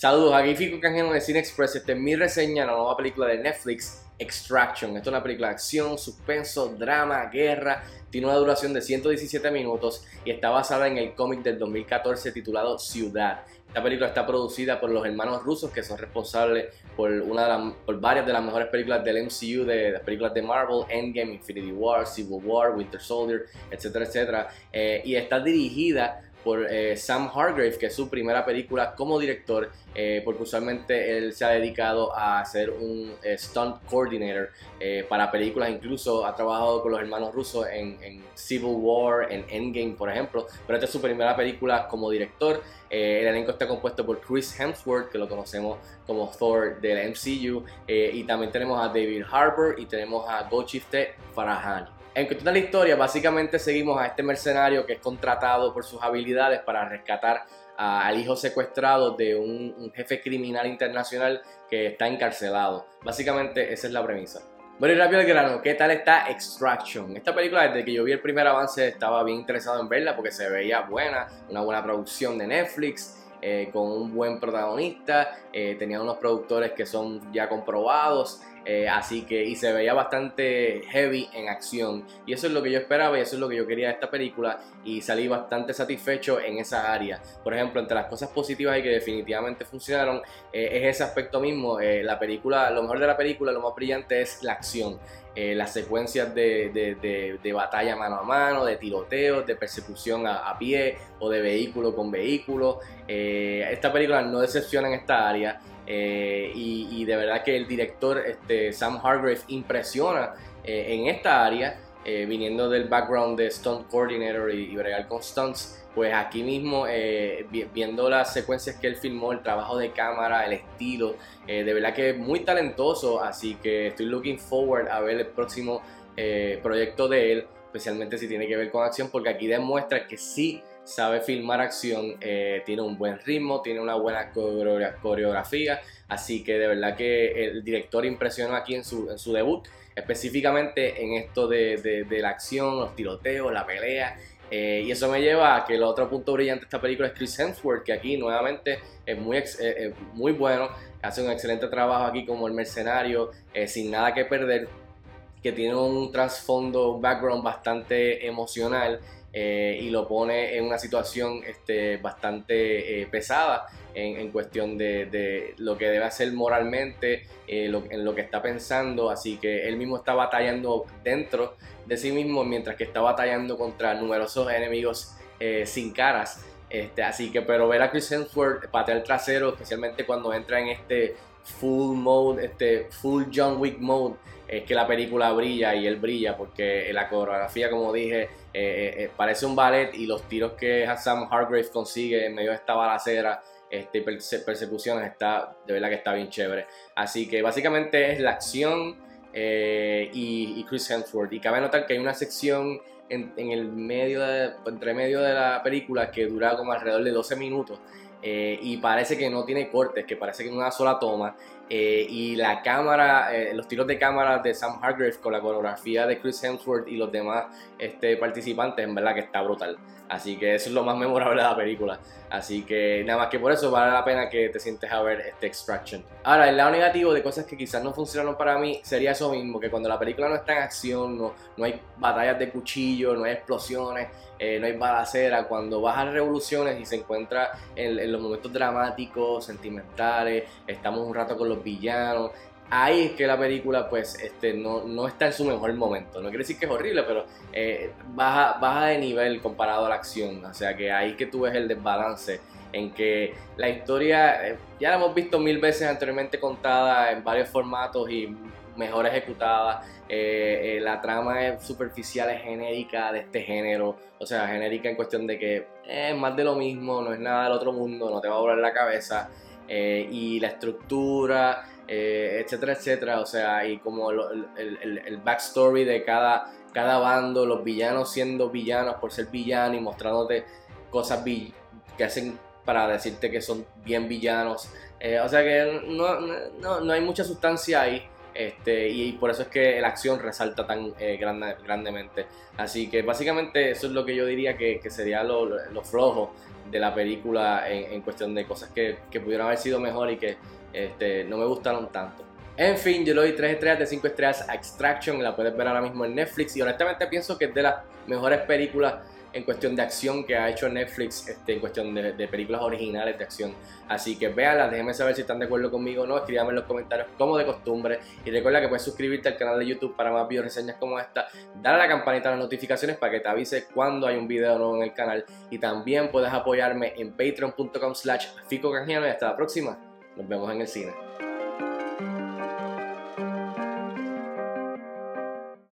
Saludos, aquí Fico Canjeno de Cine Express. Esta es mi reseña de la nueva película de Netflix, Extraction. Esta es una película de acción, suspenso, drama, guerra. Tiene una duración de 117 minutos y está basada en el cómic del 2014 titulado Ciudad. Esta película está producida por los hermanos rusos que son responsables por, una por varias de las mejores películas del MCU, de las películas de Marvel, Endgame, Infinity War, Civil War, Winter Soldier, etcétera, etcétera. Eh, y está dirigida por eh, Sam Hargrave, que es su primera película como director, eh, porque usualmente él se ha dedicado a ser un eh, stunt coordinator para películas, incluso ha trabajado con los hermanos rusos en, Civil War, en Endgame, por ejemplo, pero esta es su primera película como director. el elenco está compuesto por Chris Hemsworth, que lo conocemos como Thor del MCU, y también tenemos a David Harbour y tenemos a Gochifte Farahani. En cuestión de la historia, básicamente seguimos a este mercenario que es contratado por sus habilidades para rescatar al hijo secuestrado de un, jefe criminal internacional que está encarcelado. Básicamente esa es la premisa. Bueno y rápido al grano, ¿qué tal está Extraction? Esta película desde que yo vi el primer avance estaba bien interesado en verla porque se veía buena, una buena producción de Netflix, eh, con un buen protagonista, eh, tenía unos productores que son ya comprobados, eh, así que y se veía bastante heavy en acción y eso es lo que yo esperaba y eso es lo que yo quería de esta película y salí bastante satisfecho en esa área. Por ejemplo, entre las cosas positivas y que definitivamente funcionaron es ese aspecto mismo. la película, lo mejor de la película, lo más brillante es la acción. Eh, las secuencias de, batalla mano a mano, de tiroteos, de persecución a, pie o de vehículo con vehículo. Eh, esta película no decepciona en esta área eh, y, de verdad que el director este, Sam Hargrave impresiona en esta área, viniendo del background de Stunt Coordinator y, y bregar con stunts pues aquí mismo, eh, viendo las secuencias que él filmó, el trabajo de cámara, el estilo, eh, de verdad que es muy talentoso, así que estoy looking forward a ver el próximo eh, proyecto de él, especialmente si tiene que ver con acción, porque aquí demuestra que sí sabe filmar acción, tiene un buen ritmo, tiene una buena coreografía, así que de verdad que el director impresionó aquí en su, debut, específicamente en esto de, de la acción, los tiroteos, la pelea, eh, y eso me lleva a que el otro punto brillante de esta película es Chris Hemsworth, que aquí nuevamente es muy, eh, eh, muy bueno, hace un excelente trabajo aquí como el mercenario, sin nada que perder, que tiene un trasfondo, un background bastante emocional y lo pone en una situación este, bastante pesada en, cuestión de, lo que debe hacer moralmente, en lo que está pensando, así que él mismo está batallando dentro de sí mismo mientras que está batallando contra numerosos enemigos eh, sin caras. Este, así que, pero ver a Chris Hemsworth patear trasero, especialmente cuando entra en este full mode, este full John Wick mode, es que la película brilla y él brilla porque la coreografía, como dije, eh, eh, parece un ballet y los tiros que Sam Hargrave consigue en medio de esta balacera este, persecuciones está, de verdad que está bien chévere. Así que básicamente es la acción eh, y, Chris Hemsworth. Y cabe notar que hay una sección en, el medio entre medio de la película que dura como alrededor de 12 minutos. Eh, y parece que no tiene cortes, que parece que es una sola toma. Eh, y la cámara, los tiros de cámara de Sam Hargrave con la coreografía de Chris Hemsworth y los demás este, participantes, en verdad que está brutal. Así que eso es lo más memorable de la película. Así que nada más que por eso vale la pena que te sientes a ver este Extraction. Ahora, el lado negativo de cosas que quizás no funcionaron para mí sería eso mismo, que cuando la película no está en acción, no, no hay batallas de cuchillo, no hay explosiones, eh, no hay balacera, cuando vas a revoluciones y se encuentra en los momentos dramáticos, sentimentales, estamos un rato con los villanos, ahí es que la película pues este, no, no, está en su mejor momento. No quiere decir que es horrible, pero eh, baja, baja de nivel comparado a la acción. O sea que ahí que tú ves el desbalance en que la historia eh, ya la hemos visto mil veces anteriormente contada en varios formatos y mejor ejecutada. Eh, la trama es superficial, es genérica de este género. O sea, genérica en cuestión de que es más de lo mismo, no es nada del otro mundo, no te va a volar la cabeza. y la estructura eh, etcétera, etcétera. O sea, y como el, backstory de cada, cada bando, los villanos siendo villanos por ser villanos y mostrándote cosas que hacen para decirte que son bien villanos. Eh, o sea que no, no, no, hay mucha sustancia ahí. Este, y por eso es que la acción resalta tan eh, grande, grandemente. Así que básicamente eso es lo que yo diría que, sería lo, lo, flojo de la película en, cuestión de cosas que, que, pudieron haber sido mejor y que este, no me gustaron tanto. En fin, yo le doy 3 estrellas de 5 estrellas a Extraction, la puedes ver ahora mismo en Netflix y honestamente pienso que es de las mejores películas en cuestión de acción que ha hecho Netflix, este, en cuestión de, películas originales de acción. Así que véanla, déjenme saber si están de acuerdo conmigo o no, escríbanme en los comentarios como de costumbre. Y recuerda que puedes suscribirte al canal de YouTube para más video reseñas como esta, dale a la campanita de las notificaciones para que te avise cuando hay un video nuevo en el canal. Y también puedes apoyarme en patreon.com slash fico y hasta la próxima. Nos vemos en el cine.